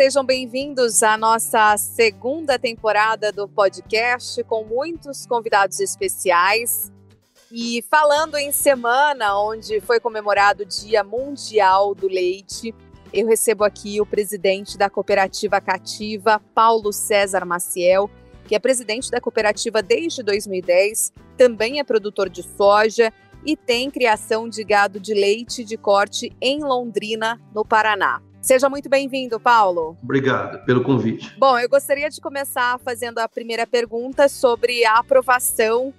Sejam bem-vindos à nossa segunda temporada do podcast com muitos convidados especiais. E falando em semana onde foi comemorado o Dia Mundial do Leite, eu recebo aqui o presidente da cooperativa Cativa, Paulo César Maciel, que é presidente da cooperativa desde 2010, também é produtor de soja e tem criação de gado de leite de corte em Londrina, no Paraná. Seja muito bem-vindo, Paulo. Obrigado pelo convite. Bom, eu gostaria de começar fazendo a primeira pergunta sobre a aprovação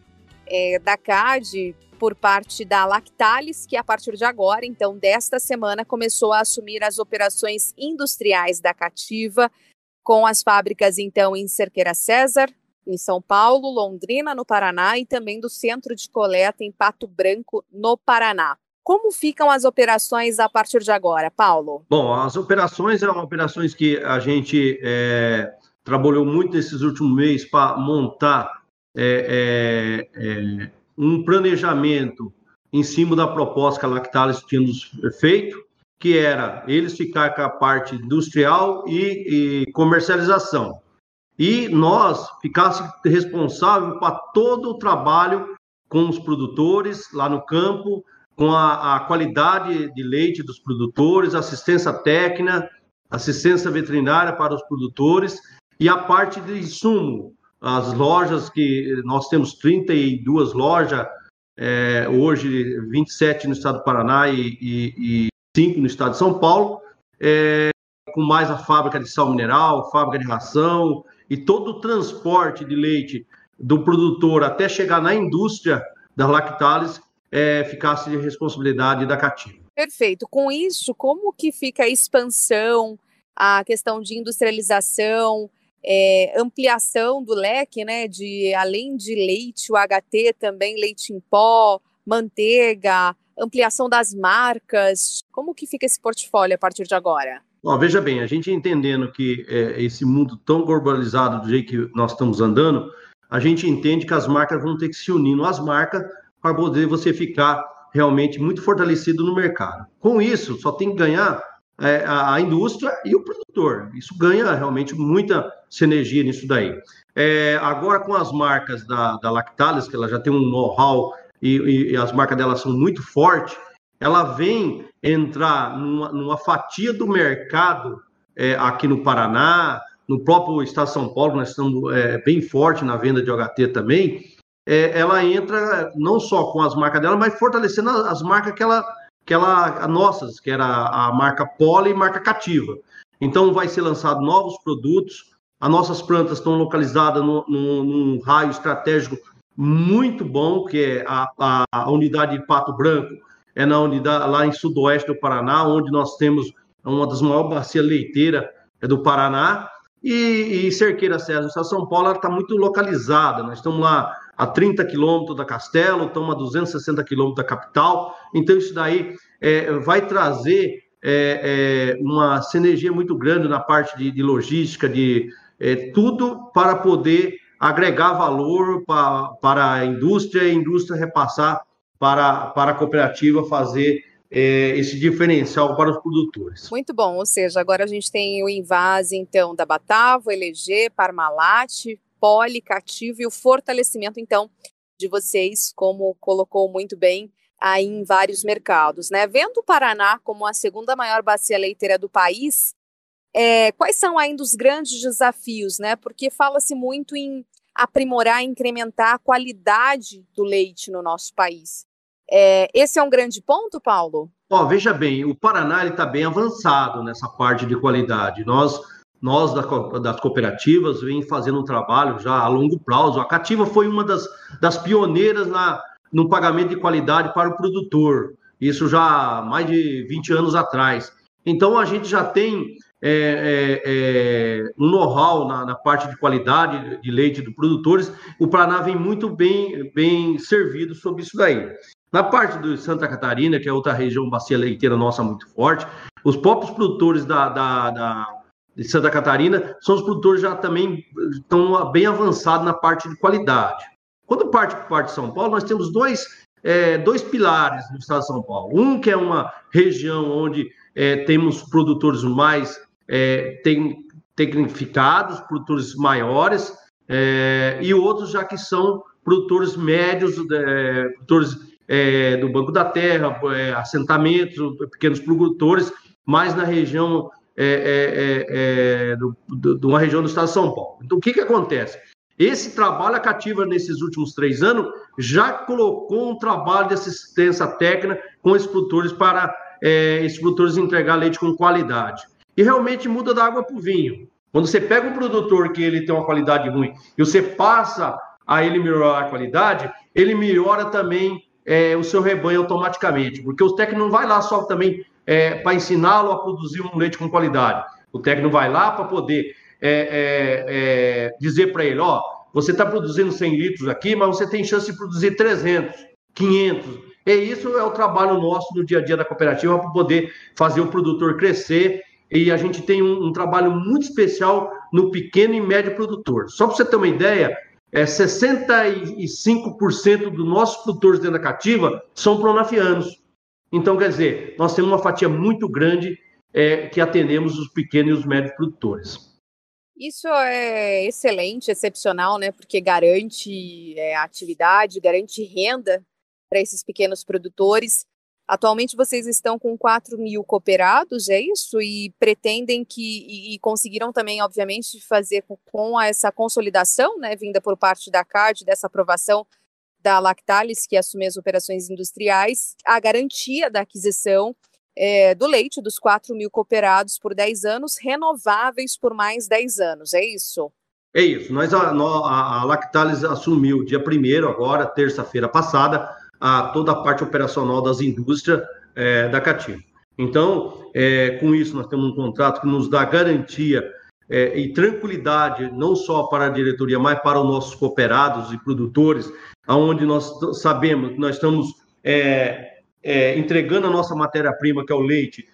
é, da CAD por parte da Lactalis, que a partir de agora, então desta semana, começou a assumir as operações industriais da Cativa, com as fábricas então em Cerqueira César, em São Paulo, Londrina, no Paraná, e também do centro de coleta em Pato Branco, no Paraná. Como ficam as operações a partir de agora, Paulo? Bom, as operações são operações que a gente é, trabalhou muito nesses últimos meses para montar é, é, é, um planejamento em cima da proposta que a Lactalis tinha feito, que era eles ficar com a parte industrial e, e comercialização. E nós ficasse responsável para todo o trabalho com os produtores lá no campo, com a, a qualidade de leite dos produtores, assistência técnica, assistência veterinária para os produtores e a parte de insumo, as lojas que nós temos 32 lojas, é, hoje 27 no estado do Paraná e, e, e 5 no estado de São Paulo, é, com mais a fábrica de sal mineral, fábrica de ração e todo o transporte de leite do produtor até chegar na indústria da Lactalis é, ficasse de responsabilidade da Cativa. Perfeito. Com isso, como que fica a expansão, a questão de industrialização, é, ampliação do leque, né, de além de leite, o HT também leite em pó, manteiga, ampliação das marcas. Como que fica esse portfólio a partir de agora? Bom, veja bem, a gente entendendo que é, esse mundo tão globalizado do jeito que nós estamos andando, a gente entende que as marcas vão ter que se unir as marcas para poder você ficar realmente muito fortalecido no mercado. Com isso, só tem que ganhar é, a, a, indústria e o produtor. Isso ganha realmente muita sinergia nisso daí. É, agora, com as marcas da, da Lactalis, que ela já tem um know-how e, e, e, as marcas dela são muito fortes, ela vem entrar numa, numa fatia do mercado é, aqui no Paraná, no próprio estado de São Paulo, nós estamos é, bem forte na venda de OHT também. É, ela entra não só com as marcas dela, mas fortalecendo as marcas que ela que ela, nossas, que era a marca Poli e marca Cativa. Então, vai ser lançado novos produtos. As nossas plantas estão localizadas no, no, num raio estratégico muito bom, que é a, a, unidade de Pato Branco, é na unidade lá em sudoeste do Paraná, onde nós temos uma das maiores bacias leiteiras é do Paraná. E, e Cerqueira César, São Paulo, está muito localizada. Nós estamos lá a 30 quilômetros da Castelo, estamos a 260 quilômetros da capital. Então, isso daí é, vai trazer é, é, uma sinergia muito grande na parte de, de logística, de é, tudo para poder agregar valor para, para a indústria e a indústria repassar para, para a cooperativa fazer é, esse diferencial para os produtores. Muito bom, ou seja, agora a gente tem o invase, então, da Batavo, LG, Parmalat, Poli, Cativo e o fortalecimento, então, de vocês, como colocou muito bem aí em vários mercados, né? Vendo o Paraná como a segunda maior bacia leiteira do país, é, quais são ainda os grandes desafios, né? Porque fala-se muito em aprimorar, incrementar a qualidade do leite no nosso país. É, esse é um grande ponto, Paulo? Ó, veja bem, o Paraná está bem avançado nessa parte de qualidade. Nós nós das cooperativas vem fazendo um trabalho já a longo prazo. A Cativa foi uma das, das pioneiras na, no pagamento de qualidade para o produtor, isso já há mais de 20 anos atrás. Então, a gente já tem é, é, é, um know-how na, na, parte de qualidade de leite dos produtores. O Paraná vem muito bem, bem servido sobre isso daí. Na parte de Santa Catarina, que é outra região bacia leiteira nossa muito forte, os próprios produtores da, da, da de Santa Catarina, são os produtores já também estão bem avançados na parte de qualidade. Quando parte para parte de São Paulo, nós temos dois, é, dois pilares no estado de São Paulo. Um que é uma região onde é, temos produtores mais é, tem, tecnificados, produtores maiores, é, e outros já que são produtores médios, é, produtores é, do Banco da Terra, assentamentos, pequenos produtores, mais na região é, do, do, de uma região do estado de São Paulo. Então, o que, que acontece? Esse trabalho, a Cativa, nesses últimos três anos, já colocou um trabalho de assistência técnica com esses produtores para é, produtores entregar leite com qualidade. E realmente muda da água para o vinho. Quando você pega um produtor que ele tem uma qualidade ruim e você passa a ele melhorar a qualidade, ele melhora também é, o seu rebanho automaticamente, porque o técnico não vai lá só também é, para ensiná-lo a produzir um leite com qualidade. O técnico vai lá para poder é, é, é dizer para ele, ó, você está produzindo 100 litros aqui, mas você tem chance de produzir 300, 500. E isso é o trabalho nosso no dia a dia da cooperativa para poder fazer o produtor crescer. E a gente tem um, um trabalho muito especial no pequeno e médio produtor. Só para você ter uma ideia, é 65% dos nossos produtores dentro da cativa são pronafianos. Então, quer dizer, nós temos uma fatia muito grande é, que atendemos os pequenos e os médios produtores. Isso é excelente, excepcional, né? Porque garante é, atividade, garante renda para esses pequenos produtores. Atualmente vocês estão com 4 mil cooperados, é isso? E pretendem que, e, e conseguiram também, obviamente, fazer com, com, essa consolidação, né, vinda por parte da CAD, dessa aprovação da Lactalis, que assume as operações industriais, a garantia da aquisição é, do leite dos 4 mil cooperados por 10 anos, renováveis por mais 10 anos, é isso? É isso. Nós, a, a, Lactalis assumiu dia 1 agora, terça-feira passada, a, toda a parte operacional das indústrias é, da Cativa. Então, é, com isso, nós temos um contrato que nos dá garantia é, e tranquilidade, não só para a diretoria, mas para os nossos cooperados e produtores, aonde nós sabemos que nós estamos é, é, entregando a nossa matéria-prima, que é o leite,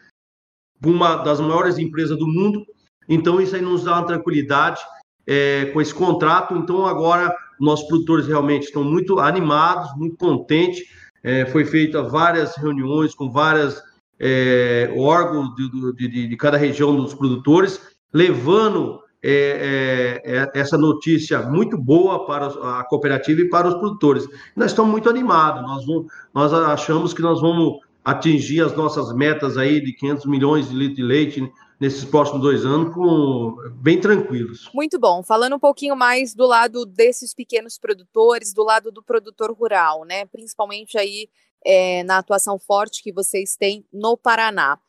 uma das maiores empresas do mundo. Então, isso aí nos dá uma tranquilidade é, com esse contrato. Então, agora, nossos produtores realmente estão muito animados, muito contentes. É, foi feita várias reuniões com várias é, órgãos de, de, de, cada região dos produtores, levando é, é, é, essa notícia muito boa para a cooperativa e para os produtores. Nós estamos muito animados, nós, vamos, nós achamos que nós vamos atingir as nossas metas aí de 500 milhões de litros de leite nesses próximos dois anos com bem tranquilos. Muito bom. Falando um pouquinho mais do lado desses pequenos produtores, do lado do produtor rural, né? Principalmente aí é, na atuação forte que vocês têm no Paraná.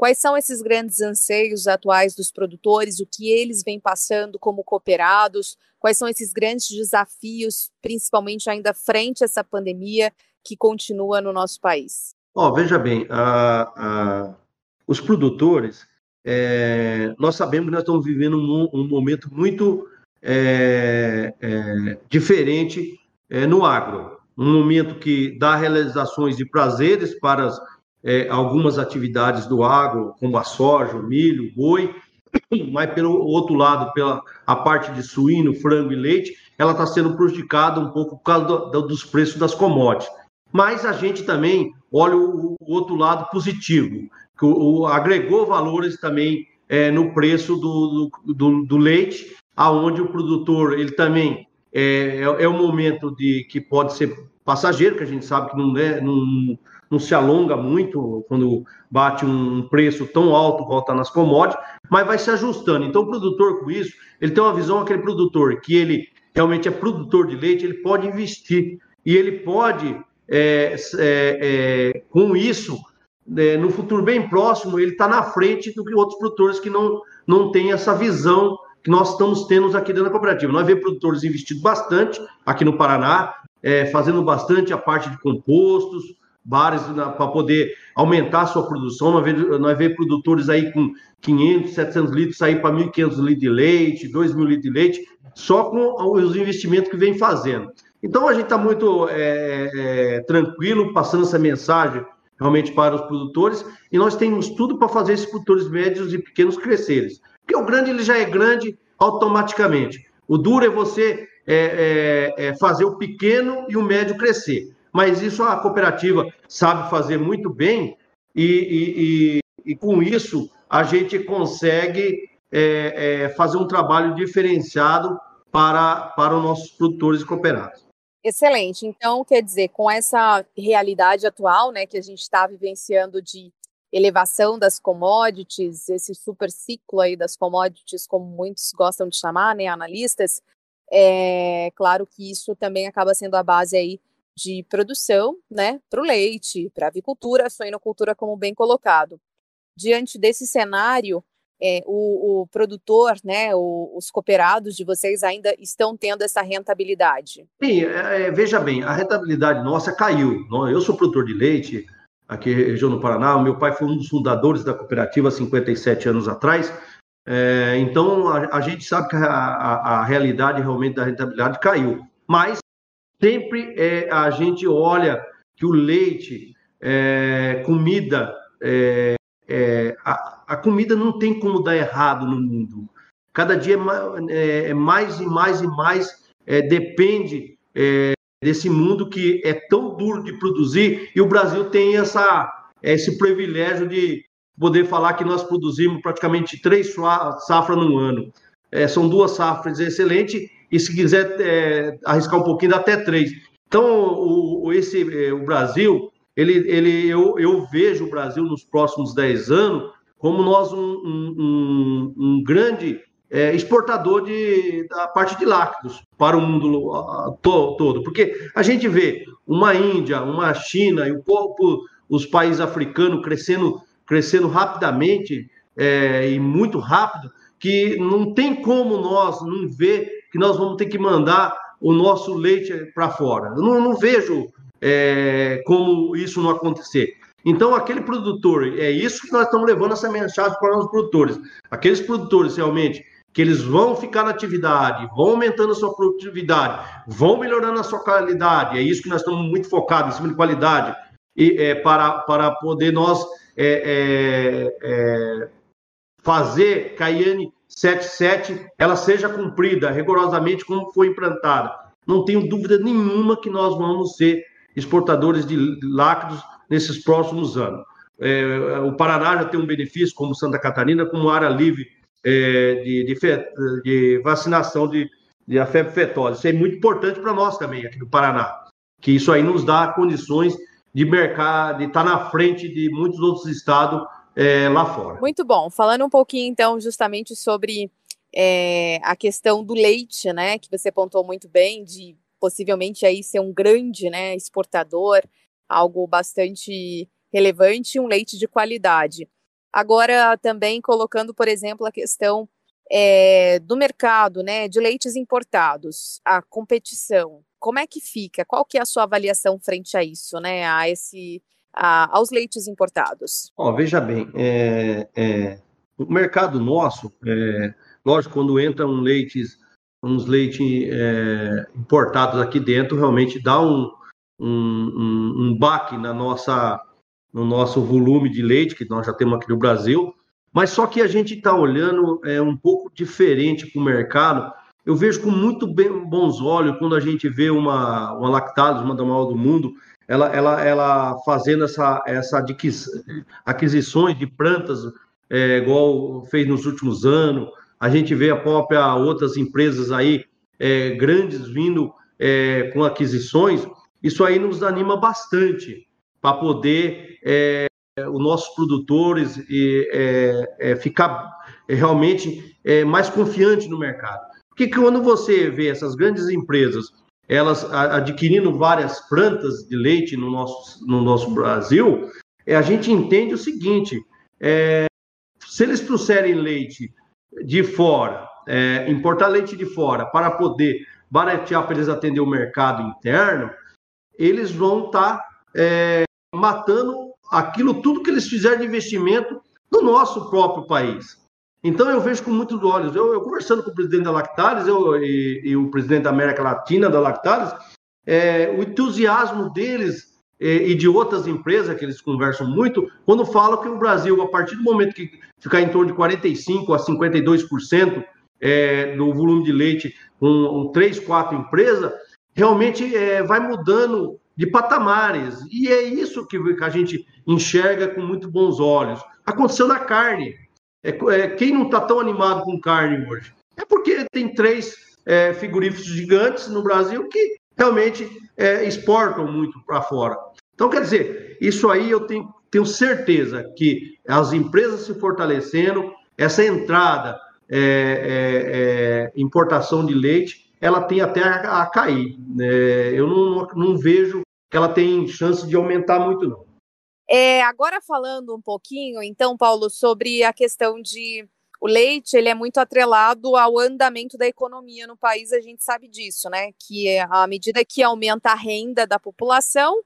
Quais são esses grandes anseios atuais dos produtores, o que eles vêm passando como cooperados, quais são esses grandes desafios, principalmente ainda frente a essa pandemia que continua no nosso país? Oh, veja bem, a, a, os produtores, é, nós sabemos que nós estamos vivendo um, um momento muito é, é, diferente é, no agro. Um momento que dá realizações de prazeres para as é, algumas atividades do agro, como a soja, o milho, o boi, mas pelo outro lado, pela a parte de suíno, frango e leite, ela está sendo prejudicada um pouco por causa do, do, dos preços das commodities. Mas a gente também olha o, o outro lado positivo, que o, o agregou valores também é, no preço do, do, do, leite, aonde o produtor ele também é, é, é um momento de que pode ser passageiro, que a gente sabe que não é, não, não se alonga muito quando bate um preço tão alto volta nas commodities, mas vai se ajustando. Então, o produtor com isso, ele tem uma visão, aquele produtor que ele realmente é produtor de leite, ele pode investir e ele pode, é, é, é, com isso, é, no futuro bem próximo, ele está na frente do que outros produtores que não, não têm essa visão que nós estamos tendo aqui dentro da cooperativa. Nós vemos produtores investindo bastante aqui no Paraná, é, fazendo bastante a parte de compostos, bares para poder aumentar a sua produção. Nós vemos, nós produtores aí com 500, 700 litros sair para 1.500 litros de leite, 2.000 litros de leite, só com os investimentos que vem fazendo. Então a gente está muito é, é, tranquilo passando essa mensagem realmente para os produtores e nós temos tudo para fazer esses produtores médios e pequenos crescerem. Porque o grande ele já é grande automaticamente. O duro é você é, é, é fazer o pequeno e o médio crescer mas isso a cooperativa sabe fazer muito bem e, e, e, e com isso a gente consegue é, é, fazer um trabalho diferenciado para, para os nossos produtores e cooperados. Excelente. Então, quer dizer, com essa realidade atual, né, que a gente está vivenciando de elevação das commodities, esse super ciclo aí das commodities, como muitos gostam de chamar, né, analistas, é claro que isso também acaba sendo a base aí de produção, né, para o leite, para a avicultura, a suinocultura, como bem colocado. Diante desse cenário, é, o, o, produtor, né, o, os cooperados de vocês ainda estão tendo essa rentabilidade? Sim, é, é veja bem, a rentabilidade nossa caiu. Eu sou produtor de leite aqui região do Paraná, meu pai foi um dos fundadores da cooperativa há 57 anos atrás, é, então a, a, gente sabe que a, a, a, realidade realmente da rentabilidade caiu, mas sempre é, a gente olha que o leite, é, comida, é, é, a, a, comida não tem como dar errado no mundo. Cada dia é, é mais e mais e mais é, depende é, desse mundo que é tão duro de produzir e o Brasil tem essa, esse privilégio de poder falar que nós produzimos praticamente três safras no ano. É, são duas safras excelentes e se quiser é, arriscar um pouquinho, dá até três. Então, o, esse, o Brasil ele, ele, eu, eu vejo o Brasil nos próximos 10 anos como nós um, um, um grande é, exportador de, da parte de lácteos para o mundo to, todo. Porque a gente vê uma Índia, uma China e o povo, os países africanos crescendo, crescendo rapidamente é, e muito rápido, que não tem como nós não ver que nós vamos ter que mandar o nosso leite para fora. Eu não, não vejo é, como isso não acontecer. Então, aquele produtor, é isso que nós estamos levando essa mensagem para os produtores. Aqueles produtores realmente que eles vão ficar na atividade, vão aumentando a sua produtividade, vão melhorando a sua qualidade. É isso que nós estamos muito focados em cima de qualidade e é, para, para poder nós é, é, é fazer Cayenne 77 ela seja cumprida rigorosamente como foi implantada. Não tenho dúvida nenhuma que nós vamos ser exportadores de lácteos nesses próximos anos. É, o Paraná já tem um benefício, como Santa Catarina, como área livre é, de, de, de, vacinação de, de a febre fetose. Isso é muito importante para nós também, aqui no Paraná, que isso aí nos dá condições de mercado, de estar na frente de muitos outros estados é, lá fora. Muito bom. Falando um pouquinho, então, justamente sobre é, a questão do leite, né, que você pontuou muito bem, de possivelmente aí ser um grande né, exportador, algo bastante relevante, um leite de qualidade. Agora, também colocando, por exemplo, a questão é, do mercado né, de leites importados, a competição, como é que fica? Qual que é a sua avaliação frente a isso, né, a esse, a, aos leites importados? Oh, veja bem, é, é, o mercado nosso, é, lógico, quando entram leites uns leites é, importados aqui dentro realmente dá um, um, um, um baque na nossa, no nosso volume de leite que nós já temos aqui no Brasil, mas só que a gente está olhando é, um pouco diferente para o mercado. Eu vejo com muito bem, bons olhos quando a gente vê uma, uma Lactalis, uma da maior do mundo, ela, ela, ela fazendo essa, essa aquisições de plantas, é, igual fez nos últimos anos, a gente vê a própria outras empresas aí é, grandes vindo é, com aquisições, isso aí nos anima bastante para poder é, os nossos produtores é, é, ficar realmente mais confiante no mercado. Porque quando você vê essas grandes empresas elas adquirindo várias plantas de leite no nosso, no nosso Brasil, a gente entende o seguinte: se eles trouxerem leite de fora, é, importar leite de fora para poder baratear para eles atender o mercado interno, eles vão estar tá, é, matando aquilo tudo que eles fizerem de investimento no nosso próprio país. Então eu vejo com muitos olhos. Eu, eu conversando com o presidente da Lactalis eu, e, e, o presidente da América Latina da Lactalis, é, o entusiasmo deles e de outras empresas que eles conversam muito, quando falam que o Brasil, a partir do momento que ficar em torno de 45% a 52% é, do volume de leite com três, quatro empresas, realmente é, vai mudando de patamares. E é isso que a gente enxerga com muito bons olhos. Aconteceu na carne. É, é, quem não está tão animado com carne hoje? É porque tem três é, frigoríficos gigantes no Brasil que realmente é, exportam muito para fora. Então, quer dizer, isso aí eu tenho, tenho certeza que as empresas se fortalecendo, essa entrada, é, é, é importação de leite, ela tem até a, a cair. Né? eu não, não vejo que ela tem chance de aumentar muito, não. É, agora falando um pouquinho, então, Paulo, sobre a questão de o leite, ele é muito atrelado ao andamento da economia no país, a gente sabe disso, né? Que é à medida que aumenta a renda da população,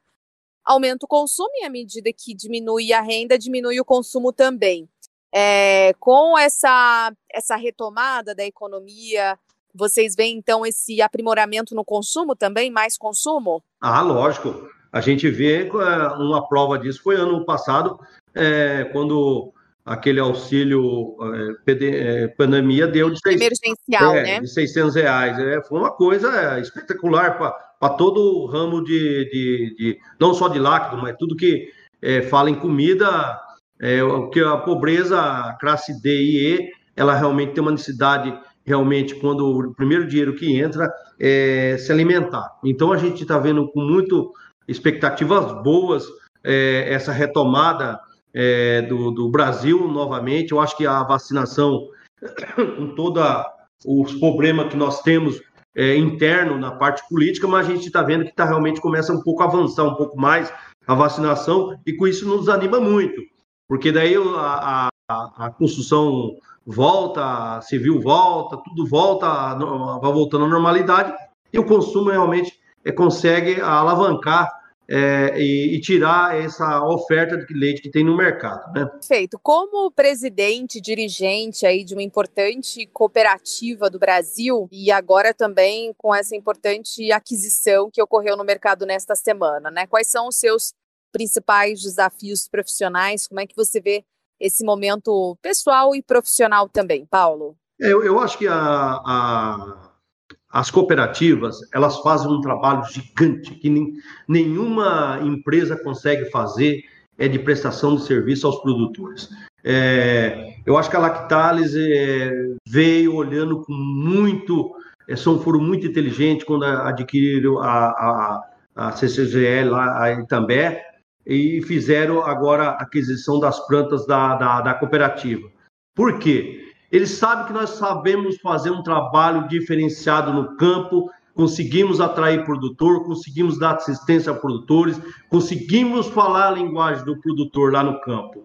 aumenta o consumo e à medida que diminui a renda, diminui o consumo também. É, com essa, essa retomada da economia, vocês veem então esse aprimoramento no consumo também, mais consumo? Ah, lógico. A gente vê é, uma prova disso foi ano passado, é, quando aquele auxílio é, é pandemia deu de, seis, Emergencial, é, né? de 600 reais. É, foi uma coisa espetacular para todo o ramo de, de, de, não só de lácteo, mas tudo que é, fala em comida, é, que a pobreza, a classe D e E, ela realmente tem uma necessidade realmente quando o primeiro dinheiro que entra é se alimentar. Então a gente está vendo com muito expectativas boas é, essa retomada é, do, do, Brasil novamente. Eu acho que a vacinação, com todos os problemas que nós temos é, interno na parte política, mas a gente está vendo que está realmente começa um pouco a avançar um pouco mais a vacinação e com isso nos anima muito, porque daí a, a, a construção volta, a civil volta, tudo volta, vai voltando à normalidade e o consumo realmente é, consegue alavancar é, e, e, tirar essa oferta de leite que tem no mercado. Né? Perfeito. Como presidente, dirigente aí de uma importante cooperativa do Brasil e agora também com essa importante aquisição que ocorreu no mercado nesta semana, né? Quais são os seus principais desafios profissionais? Como é que você vê esse momento pessoal e profissional também, Paulo? É, eu, eu acho que a, a as cooperativas, elas fazem um trabalho gigante que nem, nenhuma empresa consegue fazer, é de prestação de serviço aos produtores. É, eu acho que a Lactalis é, veio olhando com muito, é, são, foram muito inteligentes quando adquiriram a, a, a CCGL lá em Itambé e fizeram agora a aquisição das plantas da, da, da cooperativa. Por quê? Eles sabem que nós sabemos fazer um trabalho diferenciado no campo, conseguimos atrair produtor, conseguimos dar assistência a produtores, conseguimos falar a linguagem do produtor lá no campo.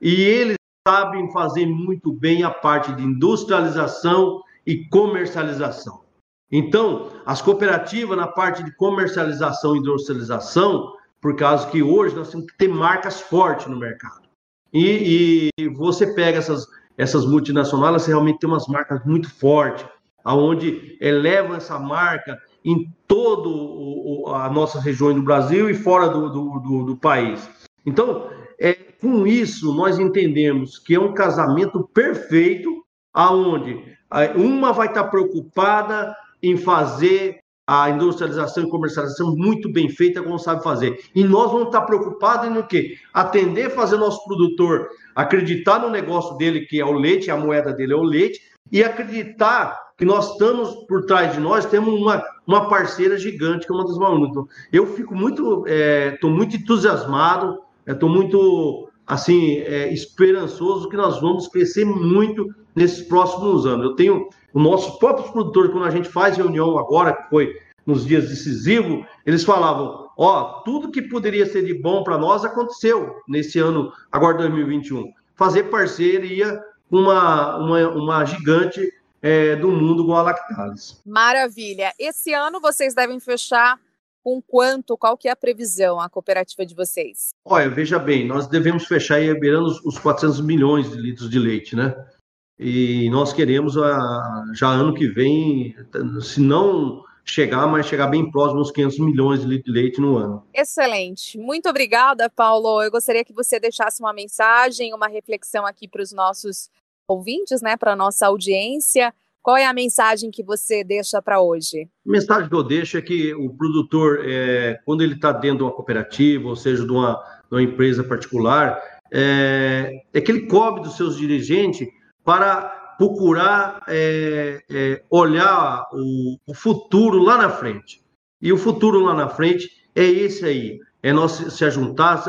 E eles sabem fazer muito bem a parte de industrialização e comercialização. Então, as cooperativas na parte de comercialização e industrialização, por causa que hoje nós temos que ter marcas fortes no mercado. E, e você pega essas essas multinacionais realmente têm umas marcas muito fortes, aonde elevam essa marca em toda a nossa região do Brasil e fora do, do, do, do país. Então, é, com isso, nós entendemos que é um casamento perfeito, aonde uma vai estar preocupada em fazer a industrialização e comercialização muito bem feita, como sabe fazer. E nós vamos estar preocupados em o quê? Atender, fazer nosso produtor acreditar no negócio dele, que é o leite, a moeda dele é o leite, e acreditar que nós estamos por trás de nós, temos uma, uma parceira gigante, que é uma das maiores. Então, eu fico muito, estou é, muito entusiasmado, estou é, muito, assim, é, esperançoso que nós vamos crescer muito nesses próximos anos. Eu tenho os nossos próprios produtores, quando a gente faz reunião agora, que foi nos dias decisivos, eles falavam: ó, tudo que poderia ser de bom para nós aconteceu nesse ano, agora 2021. Fazer parceria com uma, uma, uma gigante é, do mundo com a Lactalis. Maravilha. Esse ano vocês devem fechar com quanto? Qual que é a previsão, a cooperativa de vocês? Olha, veja bem, nós devemos fechar aí beirando os 400 milhões de litros de leite, né? E nós queremos, ah, já ano que vem, se não chegar, mas chegar bem próximo aos 500 milhões de litros de leite no ano. Excelente. Muito obrigada, Paulo. Eu gostaria que você deixasse uma mensagem, uma reflexão aqui para os nossos ouvintes, né, para a nossa audiência. Qual é a mensagem que você deixa para hoje? A mensagem que eu deixo é que o produtor, é, quando ele está dentro de uma cooperativa, ou seja, de uma, de uma empresa particular, é, é que ele cobre dos seus dirigentes para procurar é, é, olhar o, o, futuro lá na frente. E o futuro lá na frente é esse aí: é nós se ajuntar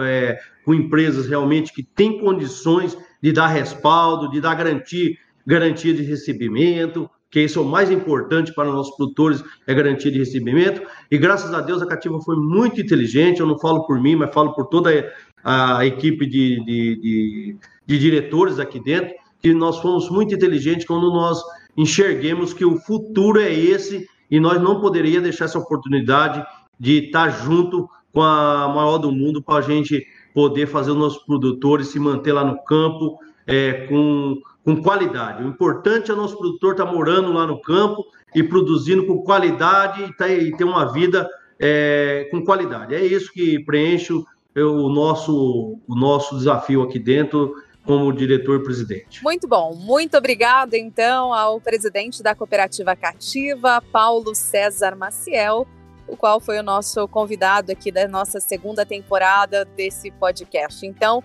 é, com empresas realmente que têm condições de dar respaldo, de dar garantia, garantia de recebimento, que isso é o mais importante para nossos produtores, é garantia de recebimento. E graças a Deus a Cativa foi muito inteligente, eu não falo por mim, mas falo por toda a equipe de, de, de, de diretores aqui dentro, que nós fomos muito inteligentes quando nós enxerguemos que o futuro é esse e nós não poderíamos deixar essa oportunidade de estar junto com a maior do mundo para a gente poder fazer os nossos produtores se manter lá no campo é, com, com qualidade. O importante é o nosso produtor estar tá morando lá no campo e produzindo com qualidade e, tá, e ter uma vida é, com qualidade. É isso que preenche o, o, nosso, o nosso desafio aqui dentro como diretor-presidente. Muito bom. Muito obrigado, então, ao presidente da Cooperativa Cativa, Paulo César Maciel, o qual foi o nosso convidado aqui da nossa segunda temporada desse podcast. Então,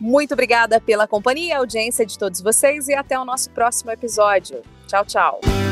muito obrigada pela companhia, audiência de todos vocês e até o nosso próximo episódio. Tchau, tchau.